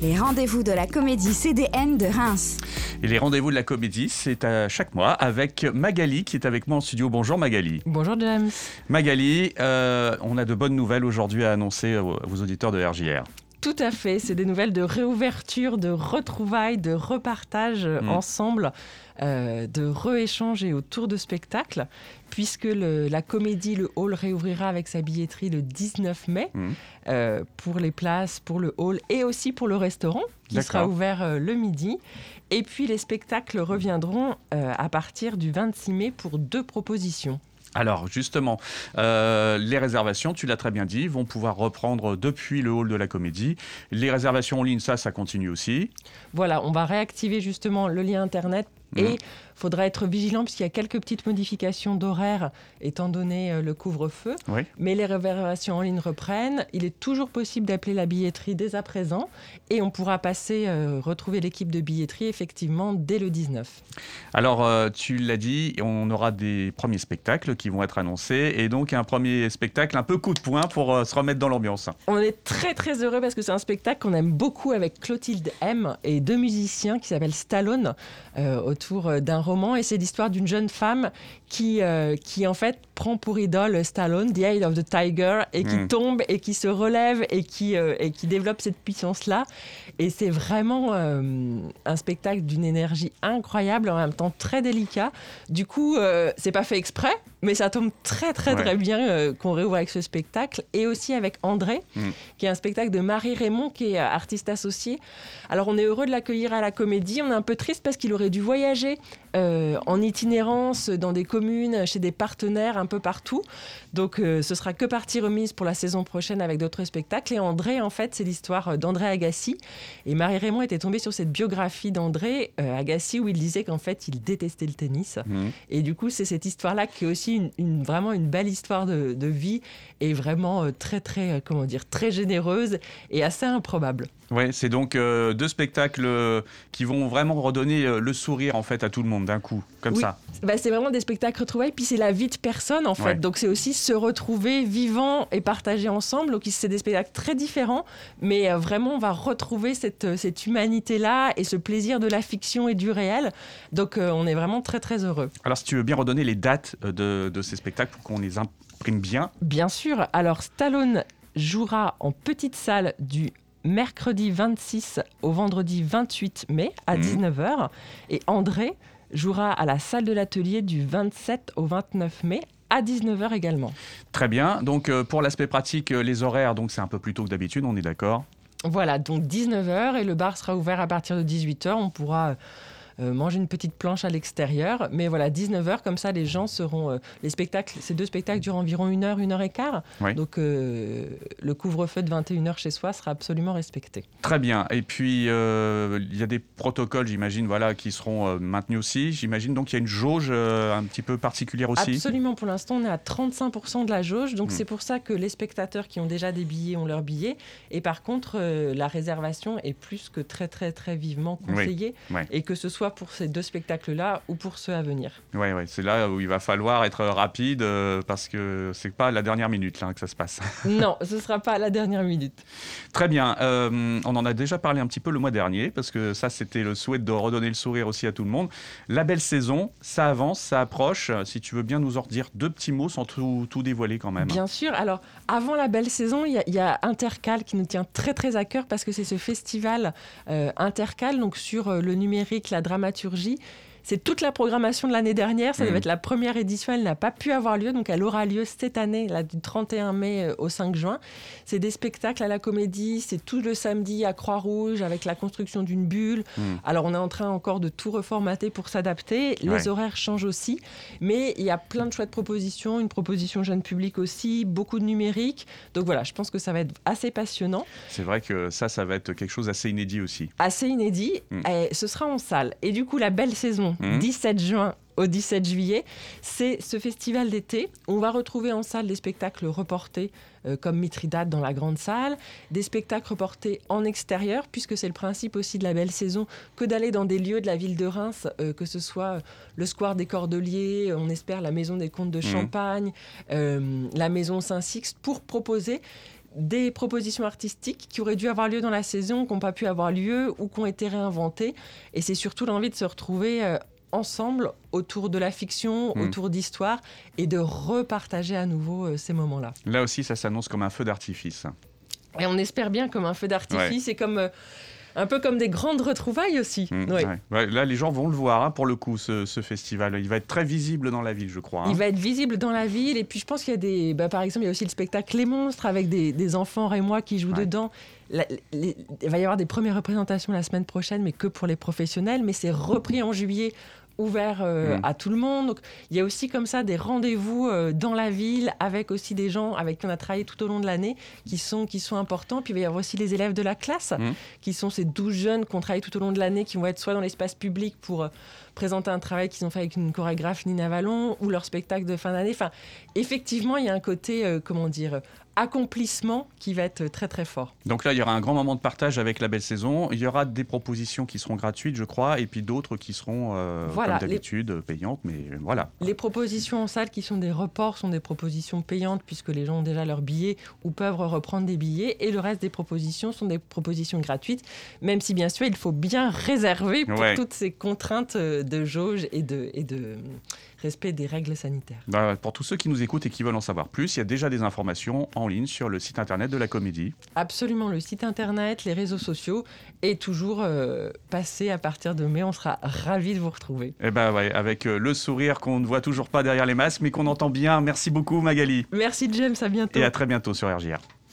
Les rendez-vous de la comédie CDN de Reims. Et les rendez-vous de la comédie, c'est à chaque mois avec Magali qui est avec moi en studio. Bonjour Magali. Bonjour James. Magali, euh, on a de bonnes nouvelles aujourd'hui à annoncer aux, auditeurs de RJR. Tout à fait, c'est des nouvelles de réouverture, de retrouvailles, de repartage mmh. ensemble, euh, de rééchange et autour de spectacles, puisque la comédie Le Hall réouvrira avec sa billetterie le 19 mai mmh. euh, pour les places, pour le hall et aussi pour le restaurant qui sera ouvert euh, le midi. Et puis les spectacles reviendront à partir du 26 mai pour deux propositions. Alors justement, euh, les réservations, tu l'as très bien dit, vont pouvoir reprendre depuis le hall de la comédie. Les réservations en ligne, ça, ça continue aussi. Voilà, on va réactiver justement le lien Internet et mmh. Faudra être vigilant puisqu'il y a quelques petites modifications d'horaire étant donné euh, le couvre-feu. Mais les réservations en ligne reprennent. Il est toujours possible d'appeler la billetterie dès à présent et on pourra passer, euh, retrouver l'équipe de billetterie effectivement dès le 19. Alors, euh, tu l'as dit, on aura des premiers spectacles qui vont être annoncés et donc un premier spectacle un peu coup de poing pour se remettre dans l'ambiance. On est très très heureux parce que c'est un spectacle qu'on aime beaucoup avec Clotilde M et deux musiciens qui s'appellent Stallone autour d'un et c'est l'histoire d'une jeune femme qui, euh, qui en fait prend pour idole Stallone, The Eye of the Tiger, et qui hmm. tombe et qui se relève et qui, euh, et qui développe cette puissance-là. Et c'est vraiment un spectacle d'une énergie incroyable, en même temps très délicat. Du coup, c'est pas fait exprès, mais ça tombe très très très bien qu'on réouvre avec ce spectacle. Et aussi avec André, hmm. qui est un spectacle de Marie Raymond, qui est artiste associé. Alors on est heureux de l'accueillir à la comédie. On est un peu triste parce qu'il aurait dû voyager euh, en itinérance dans des communes, chez des partenaires un peu partout. Donc euh, ce sera que partie remise pour la saison prochaine avec d'autres spectacles. Et André, en fait, c'est l'histoire d'André Agassi. Et Marie-Raymond était tombée sur cette biographie d'André euh, Agassi où il disait qu'en fait, il détestait le tennis. Mmh. Et du coup, c'est cette histoire-là qui est aussi une, vraiment une belle histoire de, de vie et vraiment très, très, comment dire, très généreuse et assez improbable. Oui, c'est donc deux spectacles qui vont vraiment redonner le sourire en fait à tout le monde d'un coup, comme ça. Bah, c'est vraiment des spectacles retrouvés, puis c'est la vie de personne en fait. Donc c'est aussi se retrouver vivant et partager ensemble. Donc c'est des spectacles très différents, mais euh, vraiment on va retrouver cette, euh, cette humanité-là et ce plaisir de la fiction et du réel. Donc euh, on est vraiment très très heureux. Alors si tu veux bien redonner les dates de, de ces spectacles pour qu'on les imprime bien. Bien sûr. Alors Stallone jouera en petite salle du mercredi 26 au vendredi 28 mai à 19h. Mmh. Et André jouera à la salle de l'atelier du 27 au 29 mai à 19h également. Très bien. Donc euh, pour l'aspect pratique, euh, les horaires, donc c'est un peu plus tôt que d'habitude, on est d'accord? Voilà, donc 19h et le bar sera ouvert à partir de 18h. On pourra euh, manger une petite planche à l'extérieur. Mais voilà, 19h, comme ça, les gens seront. Euh, les spectacles, ces deux spectacles durent environ une heure, une heure et quart. Donc euh, le couvre-feu de 21h chez soi sera absolument respecté. Très bien. Et puis, il y a des protocoles, j'imagine, voilà, qui seront maintenus aussi. J'imagine donc il y a une jauge un petit peu particulière aussi. Absolument. Pour l'instant, on est à 35% de la jauge. Donc, hmm. c'est pour ça que les spectateurs qui ont déjà des billets ont leurs billets. Et par contre, la réservation est plus que très, très, très vivement conseillée. Et que ce soit pour ces deux spectacles-là ou pour ceux à venir. Oui, ouais, c'est là où il va falloir être rapide euh, parce que c'est pas la dernière minute là, que ça se passe. non, ce sera pas à la dernière minute. Très bien. Euh, on en a déjà parlé un petit peu le mois dernier parce que ça, c'était le souhait de redonner le sourire aussi à tout le monde. La belle saison, ça avance, ça approche. Si tu veux bien nous en dire deux petits mots sans tout, tout dévoiler quand même. Bien sûr. Alors, avant la belle saison, il y, a Intercal qui nous tient très très à cœur parce que c'est ce festival euh, Intercal, donc sur le numérique, la dramaturgie dramaturgie c'est toute la programmation de l'année dernière. Ça devait mm. être la première édition. Elle n'a pas pu avoir lieu. Donc, elle aura lieu cette année, là, du 31 mai euh, au 5 juin. C'est des spectacles à la comédie. C'est tout le samedi à Croix-Rouge avec la construction d'une bulle. Mm. Alors, on est en train encore de tout reformater pour s'adapter. Les horaires changent aussi. Mais il y a plein de chouettes propositions. Une proposition jeune public aussi. Beaucoup de numérique. Donc, voilà, je pense que ça va être assez passionnant. C'est vrai que ça, ça va être quelque chose d'assez inédit aussi. Assez inédit. Mm. Et ce sera en salle. Et du coup, la belle saison 17 mmh. juin au 17 juillet. C'est ce festival d'été. On va retrouver en salle des spectacles reportés euh, comme Mithridate dans la grande salle, des spectacles reportés en extérieur, puisque c'est le principe aussi de la belle saison que d'aller dans des lieux de la ville de Reims, euh, que ce soit le square des Cordeliers, on espère la maison des comtes de mmh. Champagne, euh, la maison Saint-Sixte, pour proposer des propositions artistiques qui auraient dû avoir lieu dans la saison, qui n'ont pas pu avoir lieu ou qui ont été réinventées. Et c'est surtout l'envie de se retrouver euh, ensemble autour de la fiction, Mm. autour d'histoires et de repartager à nouveau euh, ces moments-là. Là aussi, ça s'annonce comme un feu d'artifice. Et on espère bien comme un feu d'artifice et comme euh, un peu comme des grandes retrouvailles aussi. Mm, ouais. Ouais, là, les gens vont le voir hein, pour le coup, ce, ce festival. Il va être très visible dans la ville, je crois. hein. Il va être visible dans la ville et puis je pense qu'il y a des, bah, par exemple, il y a aussi le spectacle Les Monstres avec des, des enfants rémois qui jouent Ouais. dedans. La- les- il va y avoir des premières représentations la semaine prochaine, mais que pour les professionnels. Mais c'est repris en juillet, ouvert euh, Mm. à tout le monde. Donc il y a aussi comme ça des rendez-vous euh, dans la ville avec aussi des gens avec qui on a travaillé tout au long de l'année qui sont, qui sont importants. Puis il va y avoir aussi les élèves de la classe Mm. qui sont ces 12 jeunes qu'on travaille tout au long de l'année qui vont être soit dans l'espace public pour euh, présenter un travail qu'ils ont fait avec une chorégraphe Nina Vallon ou leur spectacle de fin d'année. Enfin, effectivement, il y a un côté, euh, comment dire, accomplissement qui va être très très fort. Donc là, il y aura un grand moment de partage avec la belle saison. Il y aura des propositions qui seront gratuites, je crois, et puis d'autres qui seront, euh, Voilà, comme les- d'habitude, payantes. Mais voilà. Les propositions en salle qui sont des reports sont des propositions payantes puisque les gens ont déjà leurs billets ou peuvent reprendre des billets et le reste des propositions sont des propositions gratuites, même si bien sûr il faut bien réserver pour Ouais. toutes ces contraintes euh, de jauge et de, et de respect des règles sanitaires. Bah, pour tous ceux qui nous écoutent et qui veulent en savoir plus, il y a déjà des informations en ligne sur le site internet de la comédie. Absolument, le site internet, les réseaux sociaux et toujours euh, passé à partir de mai. On sera ravis de vous retrouver. Et ben ouais, avec euh, le sourire qu'on ne voit toujours pas derrière les masques, mais qu'on entend bien. Merci beaucoup Magali. Merci James, à bientôt. Et à très bientôt sur RGR.